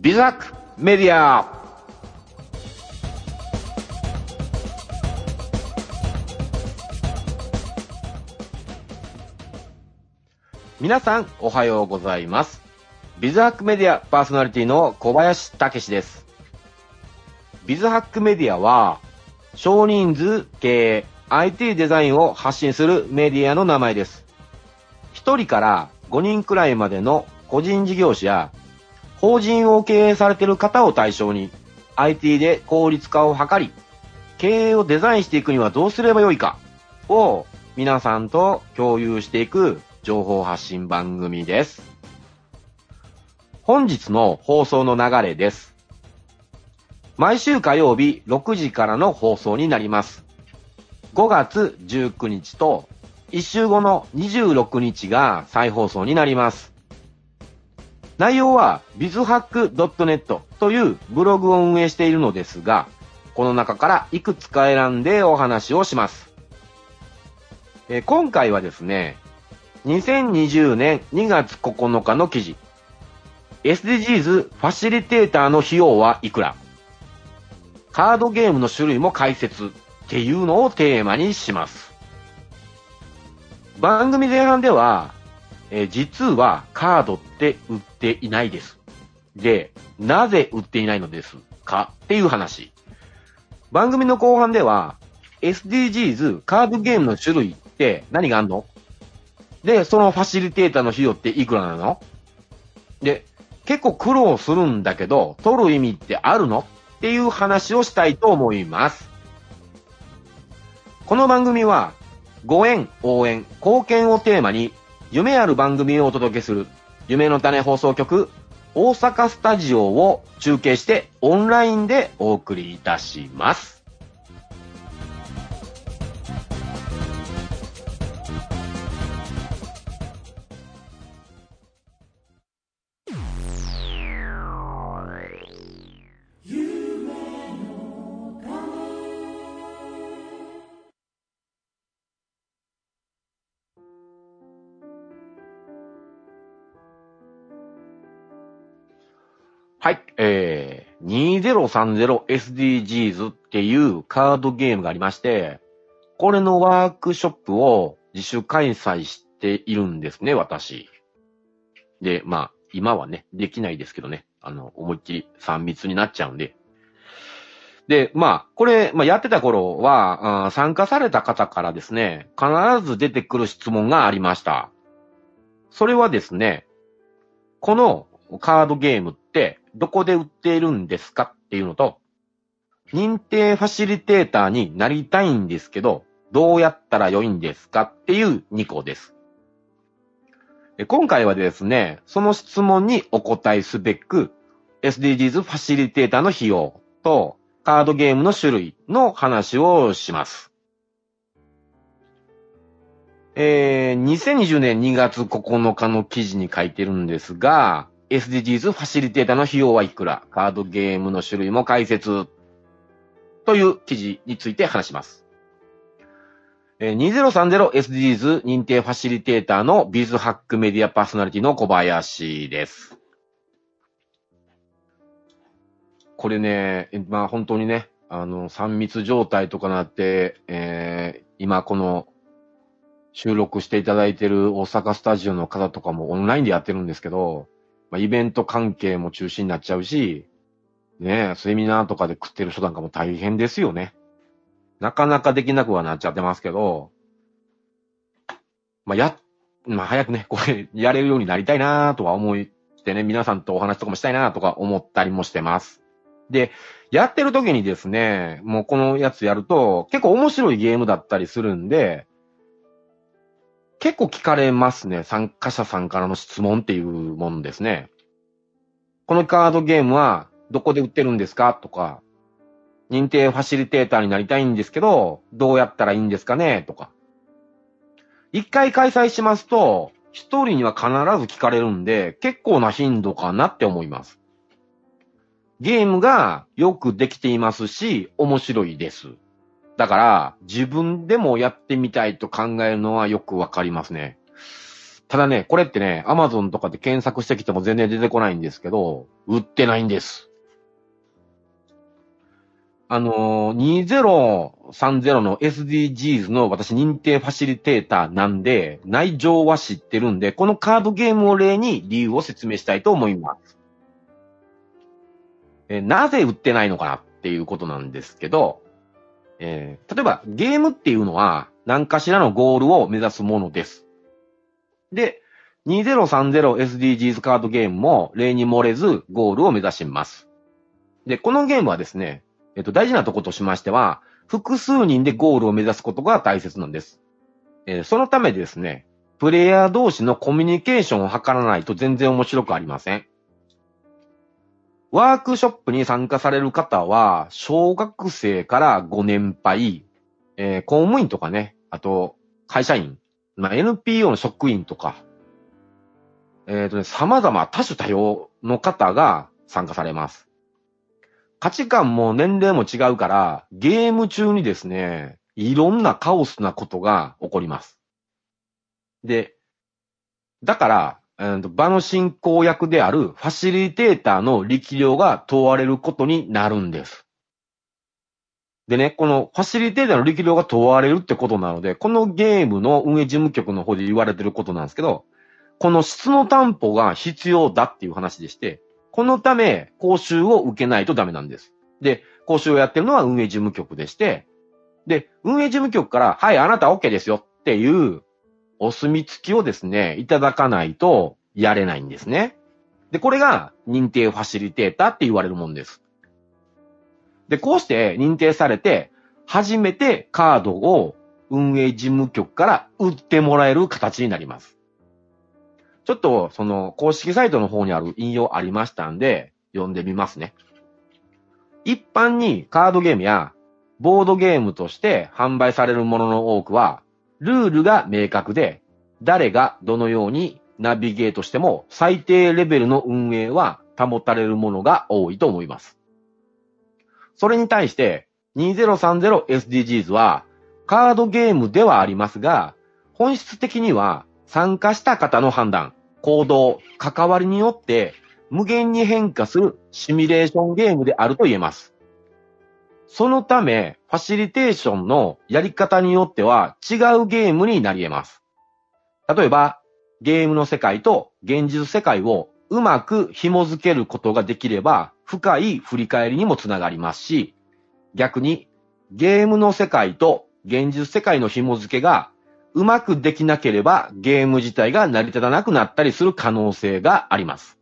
ビザックメディア皆さんおはようございます。ビズハックメディアパーソナリティの小林武史です。ビズハックメディアは少人数経営 IT デザインを発信するメディアの名前です。1人から5人くらいまでの個人事業者や法人を経営されている方を対象に IT で効率化を図り、経営をデザインしていくにはどうすればよいかを皆さんと共有していく情報発信番組です。本日の放送の流れです。毎週火曜日6時からの放送になります。5月19日と1週後の26日が再放送になります。内容は bizhack.net というブログを運営しているのですが、この中からいくつか選んでお話をします。え今回はですね、2020年2月9日の記事、SDGs ファシリテーターの費用はいくらカードゲームの種類も解説っていうのをテーマにします。番組前半では、えー実はカードって売っていないです。で、なぜ売っていないのですかっていう話。番組の後半では、SDGs カードゲームの種類って何があんの？で、そのファシリテーターの費用っていくらなの？で、結構苦労するんだけど、取る意味ってあるの？っていう話をしたいと思います。この番組は、ご縁、応援、貢献をテーマに、夢ある番組をお届けする、夢の種放送局、大阪スタジオを中継してオンラインでお送りいたします。30 sdgs っていうカードゲームがありまして、これのワークショップを自主開催しているんですね、私。で、まあ、今はね、できないですけどね。あの、思いっきり3密になっちゃうんで。で、まあ、これ、まあ、やってた頃は、参加された方からですね、必ず出てくる質問がありました。それはですね、このカードゲームってどこで売っているんですかっていうのと、認定ファシリテーターになりたいんですけど、どうやったら良いんですかっていう2個です。今回はですね、その質問にお答えすべく、SDGs ファシリテーターの費用とカードゲームの種類の話をします。えー、2020年2月9日の記事に書いてるんですが、SDGs ファシリテーターの費用はいくらカードゲームの種類も解説という記事について話します。2030SDGs 認定ファシリテーターのビズハックメディアパーソナリティの小林です。これね、まあ本当にね、あの、3密状態とかなって、えー今この収録していただいている大阪スタジオの方とかもオンラインでやってるんですけど、まあ、イベント関係も中止になっちゃうし、ねえ、セミナーとかで食ってる人なんかも大変ですよね。なかなかできなくはなっちゃってますけど、まあ、や、まあ、早くね、これ、やれるようになりたいなとは思ってね、皆さんとお話とかもしたいなとか思ったりもしてます。で、やってる時にですね、もうこのやつやると、結構面白いゲームだったりするんで、結構聞かれますね。参加者さんからの質問っていうもんですね。このカードゲームはどこで売ってるんですか？とか、認定ファシリテーターになりたいんですけど、どうやったらいいんですかね？とか。一回開催しますと、一人には必ず聞かれるんで、結構な頻度かなって思います。ゲームがよくできていますし、面白いです。だから、自分でもやってみたいと考えるのはよくわかりますね。ただね、これってね、アマゾンとかで検索してきても全然出てこないんですけど、売ってないんです。あのー、2030の SDGs の私認定ファシリテーターなんで、内情は知ってるんで、このカードゲームを例に理由を説明したいと思います。えなぜ売ってないのかなっていうことなんですけど、えー例えばゲームっていうのは何かしらのゴールを目指すものです。で、2030SDGs カードゲームも例に漏れずゴールを目指します。で、このゲームはですね、えっと、大事なとことしましては、複数人でゴールを目指すことが大切なんです。えーそのためですね、プレイヤー同士のコミュニケーションを図らないと全然面白くありません。ワークショップに参加される方は、小学生からご年配、えー公務員とかね、あと、会社員、まあ、NPO の職員とか、えっ、とね、様々多種多様の方が参加されます。価値観も年齢も違うから、ゲーム中にですね、いろんなカオスなことが起こります。で、だから、えーと場の進行役であるファシリテーターの力量が問われることになるんです。でね、このファシリテーターの力量が問われるってことなので、このゲームの運営事務局の方で言われてることなんですけど、この質の担保が必要だっていう話でして、このため、講習を受けないとダメなんです。で、講習をやってるのは運営事務局でして、で、運営事務局から、はい、あなた OK ですよっていうお墨付きをですね、いただかないとやれないんですね。で、これが認定ファシリテーターって言われるもんです。で、こうして認定されて、初めてカードを運営事務局から売ってもらえる形になります。ちょっと、その、公式サイトの方にある引用ありましたんで、読んでみますね。一般にカードゲームやボードゲームとして販売されるものの多くは、ルールが明確で、誰がどのようにナビゲートしても最低レベルの運営は保たれるものが多いと思います。それに対して、2030SDGs は、カードゲームではありますが、本質的には参加した方の判断、行動、関わりによって無限に変化するシミュレーションゲームであると言えます。そのため、ファシリテーションのやり方によっては違うゲームになり得ます。例えば、ゲームの世界と現実世界をうまく紐づけることができれば、深い振り返りにもつながりますし、逆にゲームの世界と現実世界の紐づけがうまくできなければゲーム自体が成り立たなくなったりする可能性があります。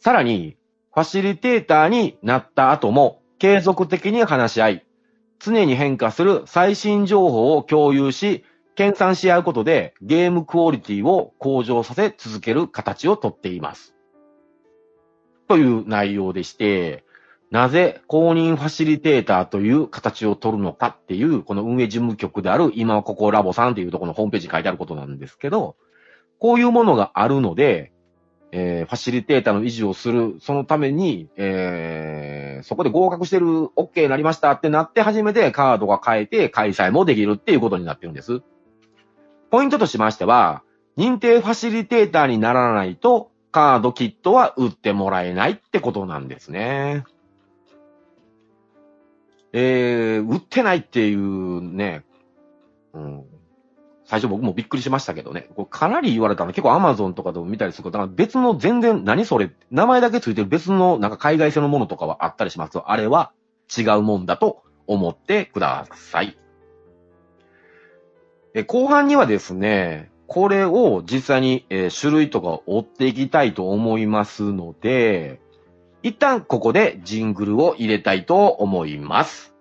さらに、ファシリテーターになった後も継続的に話し合い、常に変化する最新情報を共有し、研鑽し合うことでゲームクオリティを向上させ続ける形をとっています。という内容でして、なぜ公認ファシリテーターという形を取るのかっていう、この運営事務局である今ここラボさんっていうところのホームページに書いてあることなんですけど、こういうものがあるので、えーファシリテーターの維持をする、そのために、えーそこで合格してる、OK になりましたってなって初めてカードが変えて開催もできるっていうことになってるんです。ポイントとしましては、認定ファシリテーターにならないと、カードキットは売ってもらえないってことなんですね。えー、売ってないっていうね、うん。最初僕もびっくりしましたけどね。これかなり言われたの。結構 Amazon とかでも見たりすることが別の全然何それ？名前だけついてる別のなんか海外製のものとかはあったりします、あれは違うもんだと思ってください。え後半にはですね、これを実際に、えー種類とかを追っていきたいと思いますので、一旦ここでジングルを入れたいと思います。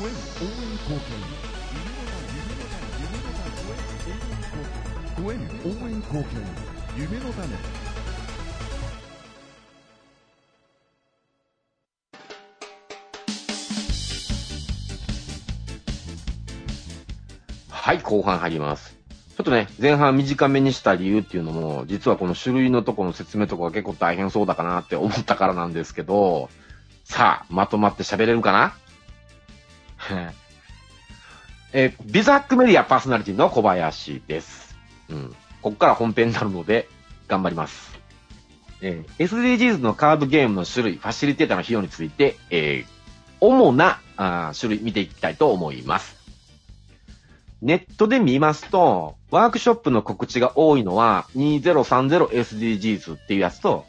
ご縁応援貢献応援貢献夢の種はい、後半入ります。ちょっとね、前半短めにした理由っていうのも、実はこの種類のとこの説明とかが結構大変そうだかなって思ったからなんですけど、さあ、まとまって喋れるかな？えービザックメディアパーソナリティの小林です。うん。ここから本編になるので、頑張ります。えー SDGs のカードゲームの種類、ファシリテーターの費用について、えー主なあ種類見ていきたいと思います。ネットで見ますと、ワークショップの告知が多いのは 2030SDGs っていうやつと、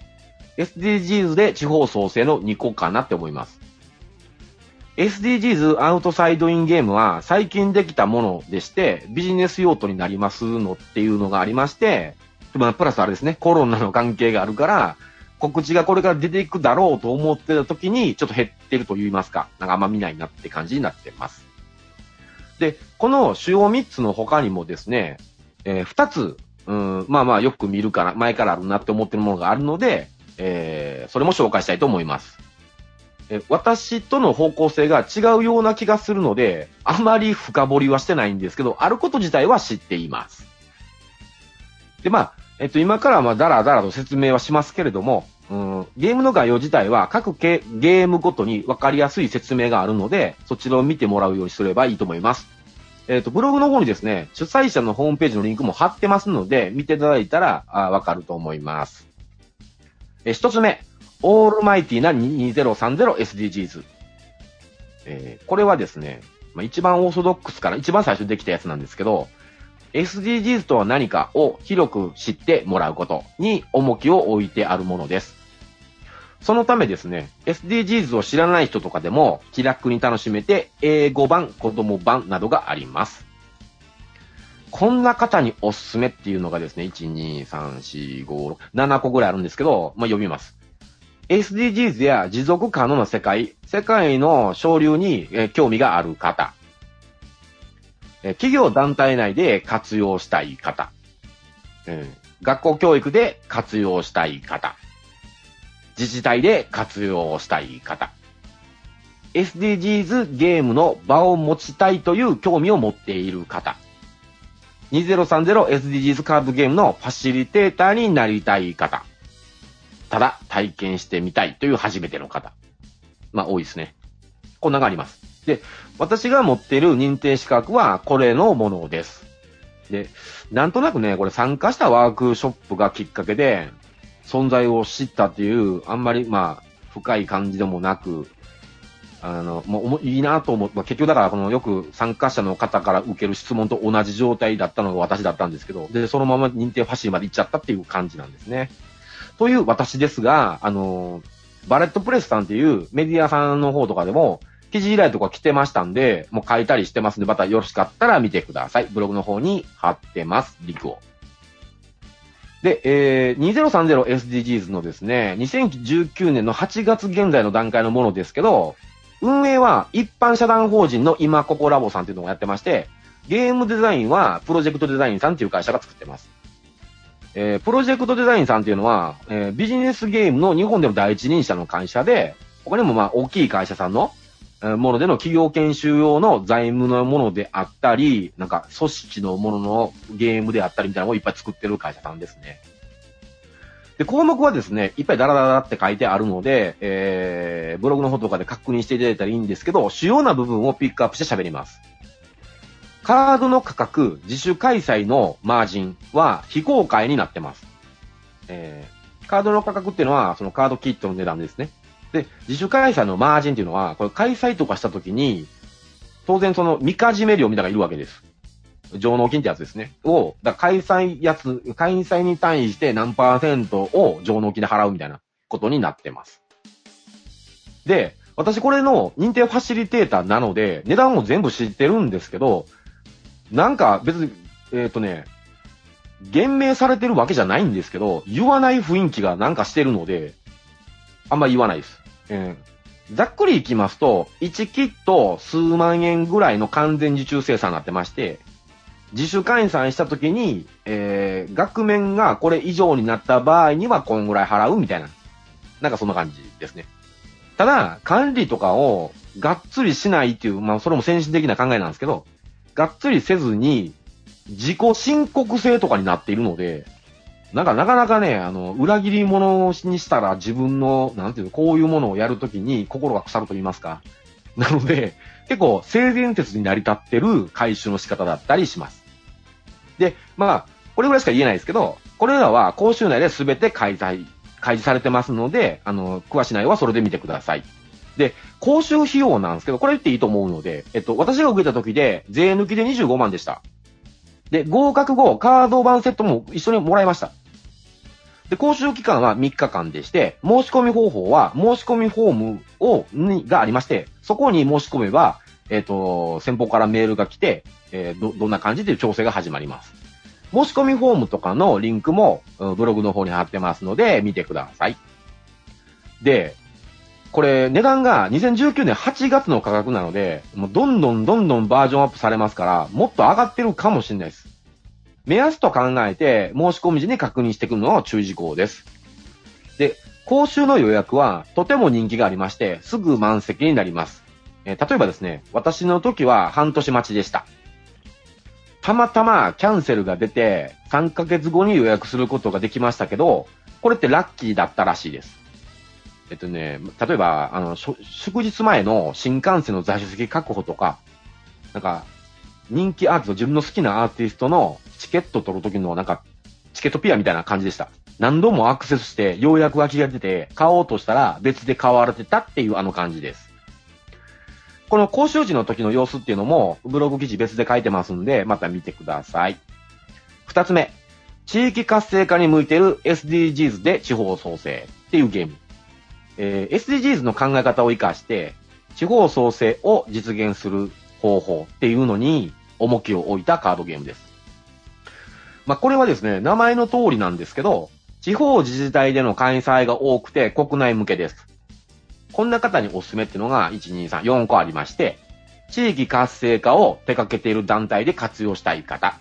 SDGs で地方創生の2個かなって思います。SDGs アウトサイドインゲームは最近できたものでして、ビジネス用途になりますのっていうのがありまして、まあ、プラスあれですね、コロナの関係があるから、告知がこれから出ていくだろうと思ってた時に、ちょっと減ってると言いますか、なんかあんま見ないなって感じになってます。で、この主要3つの他にもですね、え2つ、うん、まあまあよく見るから、前からあるなって思ってるものがあるので、えーそれも紹介したいと思います。え私との方向性が違うような気がするので、あまり深掘りはしてないんですけど、あること自体は知っています。で、まあ、えっと、今からまあ、だらだらと説明はしますけれども、うん、ゲームの概要自体は各ゲゲームごとに分かりやすい説明があるので、そちらを見てもらうようにすればいいと思います。えっ、と、ブログの方にですね、主催者のホームページのリンクも貼ってますので、見ていただいたらあ分かると思います。え一つ目、オールマイティな 2030SDGs。えーこれはですね、まあ、一番オーソドックスから一番最初にできたやつなんですけど、SDGs とは何かを広く知ってもらうことに重きを置いてあるものです。そのためですね、SDGs を知らない人とかでも気楽に楽しめて、英語版、子供版などがあります。こんな方におすすめっていうのがですね、1、2、3、4、5、6、7個ぐらいあるんですけど、まあ、読みます。SDGs や持続可能な世界、世界の潮流に、え興味がある方。え企業団体内で活用したい方。うん学校教育で活用したい方。自治体で活用したい方。SDGs ゲームの場を持ちたいという興味を持っている方。2030SDGs カードゲームのファシリテーターになりたい方。ただ体験してみたいという初めての方。まあ多いですね。こんながあります。で、私が持っている認定資格はこれのものです。で、なんとなくね、これ参加したワークショップがきっかけで、存在を知ったっていう、あんまりまあ、深い感じでもなく、あの、もういいなと思って、結局だからこのよく参加者の方から受ける質問と同じ状態だったのが私だったんですけど、で、そのまま認定ファシリまで行っちゃったっていう感じなんですね。という私ですが、あの、バレットプレスさんっていうメディアさんの方とかでも、記事依頼とか来てましたんで、もう書いたりしてますんで、またよろしかったら見てください。ブログの方に貼ってます、リクを。で、えー、2030SDGs のですね、2019年の8月現在の段階のものですけど、運営は一般社団法人の今ここラボさんっていうのをやってまして、ゲームデザインはプロジェクトデザインさんっていう会社が作ってます。えープロジェクトデザインさんっていうのは、えービジネスゲームの日本でも第一人者の会社で、他にもまあ大きい会社さんの、えーものでの企業研修用の財務のものであったり、なんか組織のもののゲームであったりみたいなのをいっぱい作ってる会社さんですね。で、項目はですね、いっぱいダラダラって書いてあるので、えー、ブログの方とかで確認していただいたらいいんですけど、主要な部分をピックアップして喋ります。カードの価格、自主開催のマージンは非公開になってます。えー、カードの価格っていうのは、そのカードキットの値段ですね。で、自主開催のマージンっていうのは、これ開催とかしたときに、当然その、みかじめ料みたいなのがいるわけです。上納金ってやつですね。を、だ開催やつ、開催に対して何パーセントを上納金で払うみたいなことになってます。で、私これの認定ファシリテーターなので、値段も全部知ってるんですけど、なんか別に、えっ、とね、言明されてるわけじゃないんですけど、言わない雰囲気がなんかしてるので、あんま言わないです。えーざっくりいきますと、1キット数万円ぐらいの完全受注生産になってまして、自主開催した時に、えー、額面がこれ以上になった場合にはこんぐらい払うみたいな。なんかそんな感じですね。ただ、管理とかをがっつりしないっていう、まあそれも先進的な考えなんですけど、がっつりせずに、自己申告制とかになっているので、なんかなかなかね、あの、裏切り者にしたら自分の、なんていうの、こういうものをやるときに心が腐ると言いますか。なので、結構性善説に成り立ってる回収の仕方だったりします。で、まあ、これぐらいしか言えないですけど、これらは講習内で全て開催、開示されてますので、あの、詳しい内容はそれで見てください。で、講習費用なんですけど、これ言っていいと思うので、えっと、私が受けた時で、税抜きで25万でした。で、合格後、カード版セットも一緒にもらいました。で、講習期間は3日間でして、申し込み方法は、申し込みフォームを、に、がありまして、そこに申し込めば、えっ、と、先方からメールが来て、えーど、どんな感じで調整が始まります。申し込みフォームとかのリンクも、ブログの方に貼ってますので、見てください。で、これ、値段が2019年8月の価格なので、もうどんどんどんどんバージョンアップされますから、もっと上がってるかもしれないです。目安と考えて、申し込み時に確認してくるのは注意事項です。で、講習の予約はとても人気がありまして、すぐ満席になります。えー例えばですね、私の時は半年待ちでした。たまたまキャンセルが出て、3ヶ月後に予約することができましたけど、これってラッキーだったらしいです。えっとね、例えば、あの、祝日前の新幹線の座席確保とか、なんか、人気アーティスト、自分の好きなアーティストのチケット取るときのなんか、チケットピアみたいな感じでした。何度もアクセスして、ようやく空きが出て、買おうとしたら別で買われてたっていうあの感じです。この講習時の時の様子っていうのも、ブログ記事別で書いてますんで、また見てください。二つ目。地域活性化に向いてる SDGs で地方創生っていうゲーム。えー SDGs の考え方を活かして、地方創生を実現する方法っていうのに重きを置いたカードゲームです。まあ、これはですね、名前の通りなんですけど、地方自治体での開催が多くて国内向けです。こんな方におすすめっていうのが、1、2、3、4個ありまして、地域活性化を手掛けている団体で活用したい方、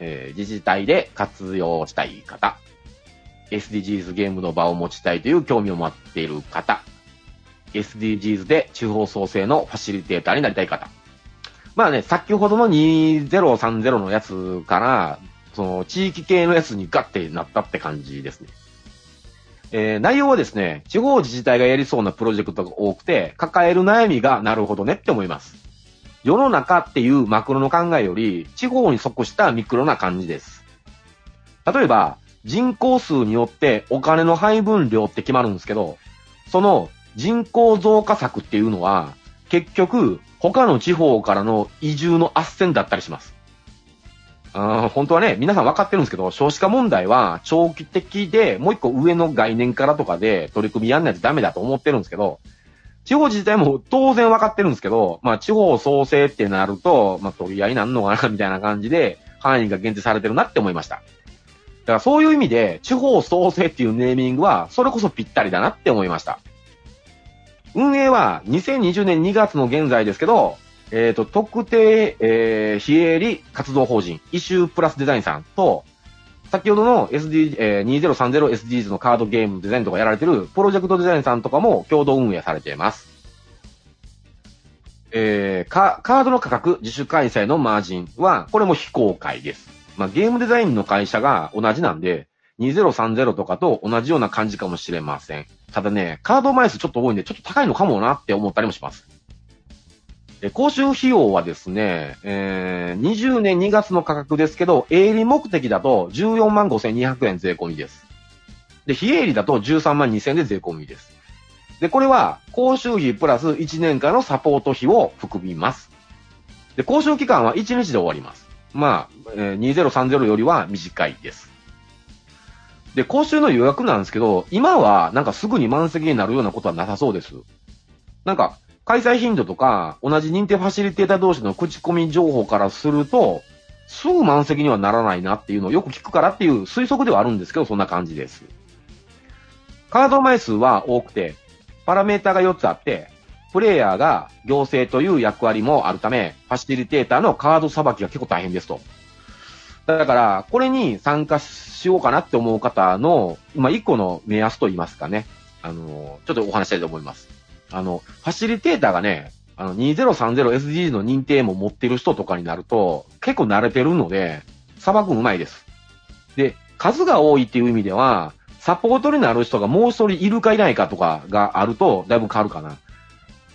えー自治体で活用したい方、SDGs ゲームの場を持ちたいという興味を持っている方、SDGs で地方創生のファシリテーターになりたい方。まあね、先ほどの2030のやつから、その地域系のやつにガッてなったって感じですね。えー内容はですね、地方自治体がやりそうなプロジェクトが多くて、抱える悩みがなるほどねって思います。世の中っていうマクロの考えより、地方に即したミクロな感じです。例えば、人口数によってお金の配分量って決まるんですけど、その人口増加策っていうのは、結局、他の地方からの移住の斡旋だったりします。あ本当はね、皆さん分かってるんですけど、少子化問題は長期的で、もう一個上の概念からとかで取り組みやんないとダメだと思ってるんですけど、地方自治体も当然分かってるんですけど、まあ地方創生ってなると、まあ取り合いなんのかなみたいな感じで、範囲が限定されてるなって思いました。だからそういう意味で、地方創生っていうネーミングは、それこそぴったりだなって思いました。運営は2020年2月の現在ですけど、えっ、と、特定、えー、非営利活動法人、イシュープラスデザインさんと、先ほどの SD、えー、2030SDGs のカードゲームデザインとかやられてるプロジェクトデザインさんとかも共同運営されています。えー、カードの価格、自主開催のマージンは、これも非公開です。まあ、ゲームデザインの会社が同じなんで、2030とかと同じような感じかもしれません。ただね、カード枚数ちょっと多いんで、ちょっと高いのかもなって思ったりもします。で講習費用はですね、えー、20年2月の価格ですけど、営利目的だと14万5200円税込みです。で、非営利だと13万2000円で税込みです。で、これは、講習費プラス1年間のサポート費を含みます。で、講習期間は1日で終わります。まあ、えー2030よりは短いです。で、講習の予約なんですけど、今はなんかすぐに満席になるようなことはなさそうです。なんか、開催頻度とか、同じ認定ファシリテーター同士の口コミ情報からすると、すぐ満席にはならないなっていうのをよく聞くからっていう推測ではあるんですけど、そんな感じです。カード枚数は多くて、パラメータが4つあって、プレイヤーが行政という役割もあるため、ファシリテーターのカードさばきが結構大変ですと。だから、これに参加しようかなって思う方の、まあ、一個の目安と言いますかね。あの、ちょっとお話したいと思います。あの、ファシリテーターがね、あの、2030SDGs の認定も持ってる人とかになると、結構慣れてるので、さばくんうまいです。で、数が多いっていう意味では、サポートになる人がもう一人いるかいないかとかがあると、だいぶ変わるかな。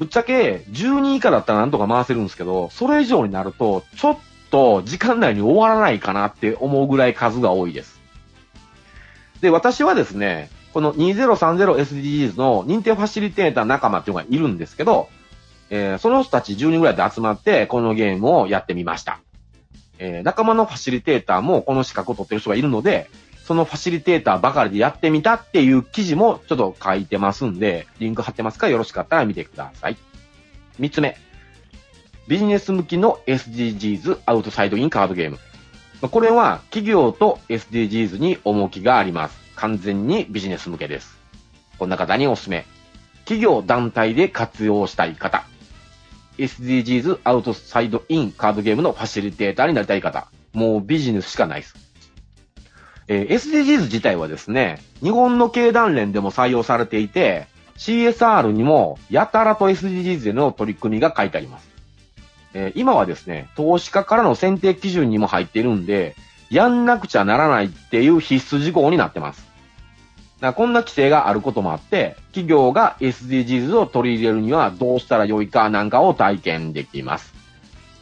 ぶっちゃけ、10人以下だったらなんとか回せるんですけど、それ以上になると、ちょっと時間内に終わらないかなって思うぐらい数が多いです。で、私はですね、この 2030SDGs の認定ファシリテーター仲間っていうのがいるんですけど、えーその人たち10人ぐらいで集まって、このゲームをやってみました。えー仲間のファシリテーターもこの資格を取ってる人がいるので、そのファシリテーターばかりでやってみたっていう記事もちょっと書いてますんで、リンク貼ってますからよろしかったら見てください。三つ目。ビジネス向きの SDGs アウトサイドインカードゲーム。これは企業と SDGs に重きがあります。完全にビジネス向けです。こんな方におすすめ。企業団体で活用したい方。SDGs アウトサイドインカードゲームのファシリテーターになりたい方。もうビジネスしかないです。えー SDGs 自体はですね、日本の経団連でも採用されていて、CSR にもやたらと SDGs での取り組みが書いてあります。えー今はですね、投資家からの選定基準にも入っているんで、やんなくちゃならないっていう必須事項になってます。だこんな規制があることもあって、企業が SDGs を取り入れるにはどうしたらよいかなんかを体験できます。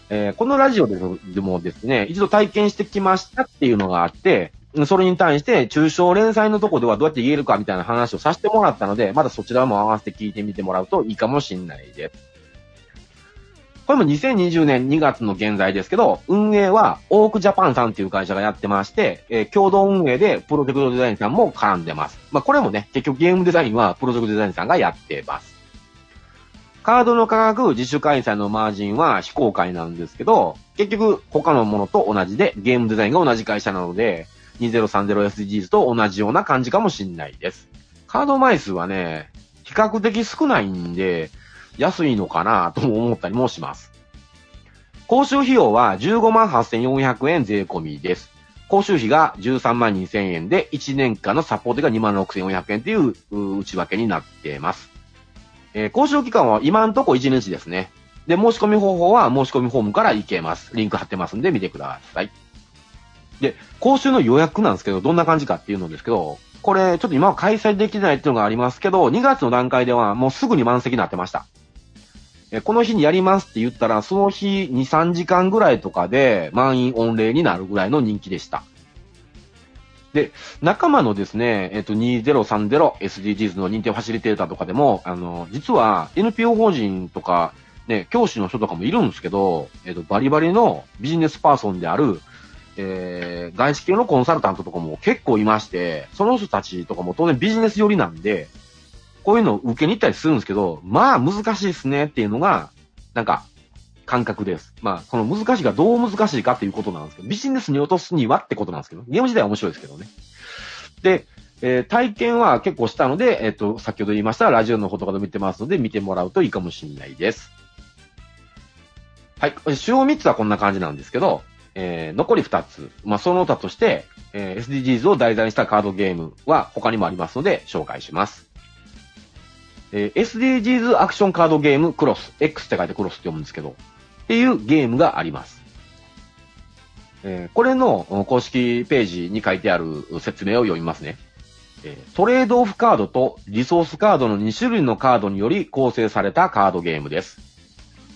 えーこのラジオでもですね、一度体験してきましたっていうのがあって、それに対して中小連載のとこではどうやって言えるかみたいな話をさせてもらったので、まだそちらも合わせて聞いてみてもらうといいかもしんないです。これも2020年2月の現在ですけど、運営はオークジャパンさんっていう会社がやってまして、えー共同運営でプロジェクトデザインさんも絡んでます。まあこれもね、結局ゲームデザインはプロジェクトデザインさんがやってます。カードの価格、自主開催のマージンは非公開なんですけど、結局他のものと同じでゲームデザインが同じ会社なので、2030SDGs と同じような感じかもしんないです。カード枚数はね、比較的少ないんで、安いのかなとも思ったりもします。講習費用は158,400円税込みです。講習費が13万2000円で、1年間のサポートが26,400円という内訳になっています。えー講習期間は今んとこ1日ですね。で、申し込み方法は申し込みフォームから行けます。リンク貼ってますんで見てください。で、講習の予約なんですけど、どんな感じかっていうのですけど、これ、ちょっと今は開催できないっていうのがありますけど、2月の段階ではもうすぐに満席になってました。えこの日にやりますって言ったら、その日2、3時間ぐらいとかで満員御礼になるぐらいの人気でした。で、仲間のですね、えっと、2030SDGs の認定ファシリテーターとかでも、あの、実は NPO 法人とか、ね、教師の人とかもいるんですけど、えっと、バリバリのビジネスパーソンである、えー、外資系のコンサルタントとかも結構いまして、その人たちとかも当然ビジネス寄りなんで、こういうのを受けに行ったりするんですけど、まあ難しいですねっていうのが、なんか、感覚です。まあ、その難しいがどう難しいかっていうことなんですけど、ビジネスに落とすにはってことなんですけど、ゲーム自体は面白いですけどね。で、えー体験は結構したので、えっ、と、先ほど言いましたラジオの方とかで見てますので、見てもらうといいかもしれないです。はい。主要3つはこんな感じなんですけど、えー残り2つ。まあ、その他として、えー SDGs を題材にしたカードゲームは他にもありますので、紹介します。えー SDGs アクションカードゲームクロス。X って書いてクロスって読むんですけど、っていうゲームがあります。えーこれの公式ページに書いてある説明を読みますね。えートレードオフカードとリソースカードの2種類のカードにより構成されたカードゲームです。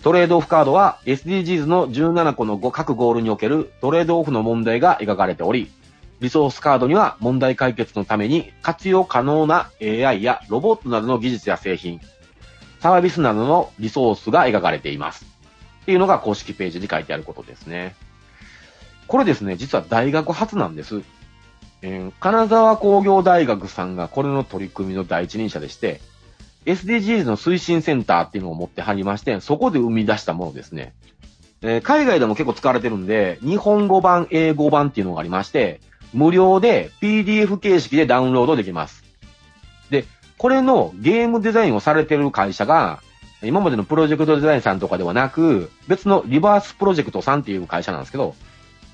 トレードオフカードは SDGs の17個の各ゴールにおけるトレードオフの問題が描かれており、リソースカードには問題解決のために活用可能な AI やロボットなどの技術や製品、サービスなどのリソースが描かれています。っていうのが公式ページに書いてあることですね。これですね、実は大学初なんです。えー金沢工業大学さんがこれの取り組みの第一人者でして、SDGs の推進センターっていうのを持ってはりまして、そこで生み出したものですね。えー海外でも結構使われてるんで、日本語版、英語版っていうのがありまして、無料で PDF 形式でダウンロードできます。で、これのゲームデザインをされてる会社が、今までのプロジェクトデザインさんとかではなく、別のリバースプロジェクトさんっていう会社なんですけど、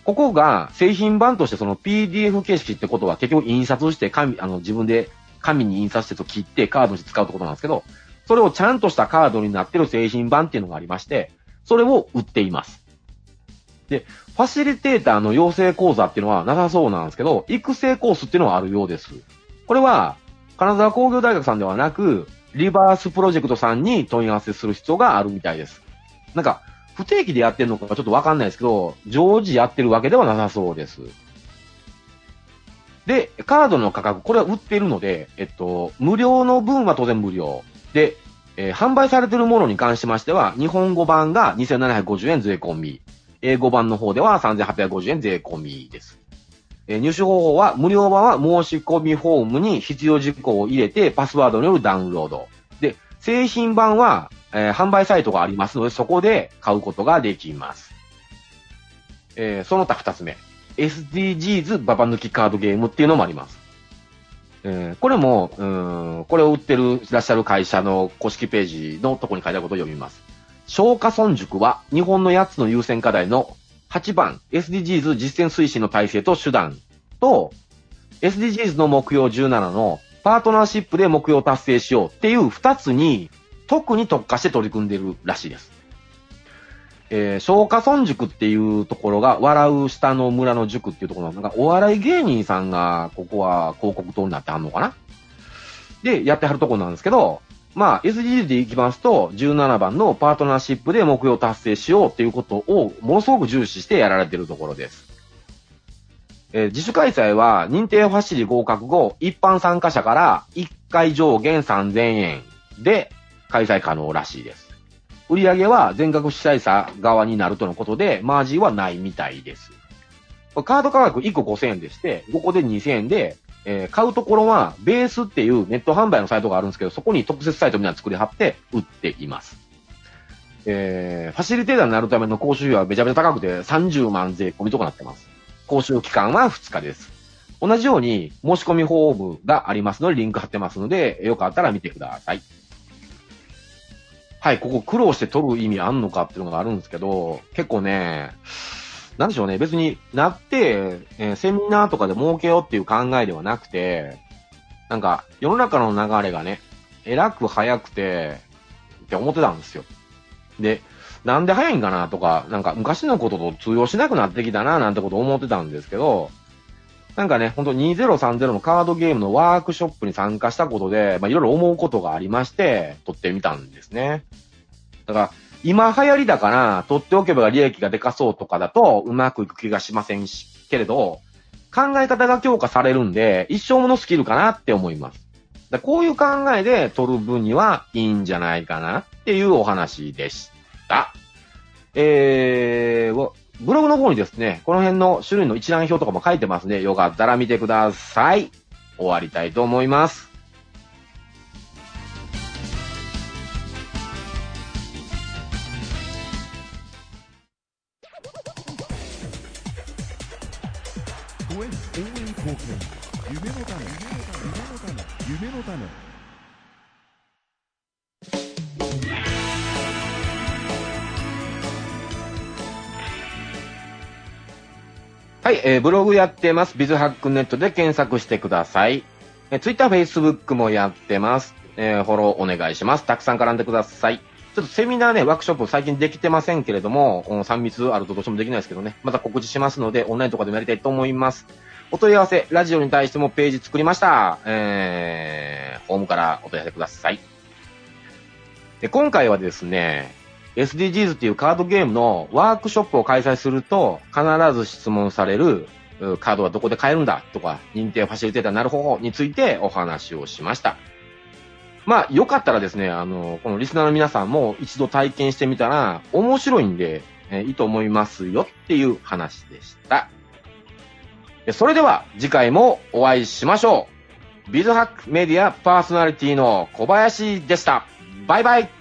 ここが製品版としてその PDF 形式ってことは結局印刷して紙、あの自分で紙に印刷してと切ってカードにして使うってことなんですけど、それをちゃんとしたカードになってる製品版っていうのがありまして、それを売っています。で、ファシリテーターの養成講座っていうのはなさそうなんですけど、育成コースっていうのはあるようです。これは、金沢工業大学さんではなく、リバースプロジェクトさんに問い合わせする必要があるみたいです。なんか、不定期でやってるのかちょっとわかんないですけど、常時やってるわけではなさそうです。で、カードの価格、これは売っているので、えっと、無料の分は当然無料。で、えー販売されているものに関しましては、日本語版が2750円税込み、英語版の方では3850円税込みです。えー入手方法は、無料版は申し込みフォームに必要事項を入れて、パスワードによるダウンロード。で、製品版は、えー販売サイトがありますので、そこで買うことができます。えその他二つ目。SDGs ババ抜きカードゲームっていうのもあります。えーこれも、うん、これを売ってる、いらっしゃる会社の公式ページのとこに書いてあることを読みます。消化村塾は、日本の8つの優先課題の8番、SDGs 実践推進の体制と手段と、SDGs の目標17のパートナーシップで目標を達成しようっていう2つに特に特化して取り組んでいるらしいです。えー、消化村塾っていうところが、笑う下の村の塾っていうところ、なんかお笑い芸人さんが、ここは広告塔になってはんのかな？で、やってはるとこなんですけど、まあ、SDGs でいきますと、17番のパートナーシップで目標達成しようっていうことを、ものすごく重視してやられてるところです。えー自主開催は、認定ファシリ合格後、一般参加者から1回上限3000円で開催可能らしいです。売り上げは全額主催者側になるとのことで、マージンはないみたいです。カード価格1個5000円でして、5個で2000円で、えー買うところは、ベースっていうネット販売のサイトがあるんですけど、そこに特設サイトみたいな作り貼って売っています。えー、ファシリテーターになるための講習費はめちゃめちゃ高くて30万税込みとかなってます。講習期間は2日です。同じように申し込みフォームがありますので、リンク貼ってますので、よかったら見てください。はい、ここ苦労して取る意味あんのかっていうのがあるんですけど、結構ね、なんでしょうね、別になって、えーセミナーとかで儲けようっていう考えではなくて、なんか、世の中の流れがね、えらく早くて、って思ってたんですよ。で、なんで早いんかなとか、なんか昔のことと通用しなくなってきたななんてこと思ってたんですけど、なんかね、ほんと2030のカードゲームのワークショップに参加したことで、まあいろいろ思うことがありまして、撮ってみたんですね。だから、今流行りだから、取っておけば利益がでかそうとかだと、うまくいく気がしませんし、けれど、考え方が強化されるんで、一生ものスキルかなって思います。だこういう考えで取る分にはいいんじゃないかなっていうお話でした。えー、ブログの方にですね、この辺の種類の一覧表とかも書いてますね。よかったら見てください。終わりたいと思います。公園応援貢献夢の種夢の種夢の種えーブログやってます。ビズハックネットで検索してください。えー、Twitter、Facebook もやってます。えーフォローお願いします。たくさん絡んでください。ちょっとセミナーね、ワークショップ最近できてませんけれども、3密あるとどうしてもできないですけどね、また告知しますので、オンラインとかでもやりたいと思います。お問い合わせ、ラジオに対してもページ作りました。えー、ホームからお問い合わせください。で、今回はですね、SDGs っていうカードゲームのワークショップを開催すると、必ず質問される、カードはどこで買えるんだとか、認定ファシリテーターになる方法についてお話をしました。まあ、よかったらですね、あの、このリスナーの皆さんも一度体験してみたら、面白いんで、えいいと思いますよっていう話でした。それでは、次回もお会いしましょう。ビズハックメディアパーソナリティの小林でした。バイバイ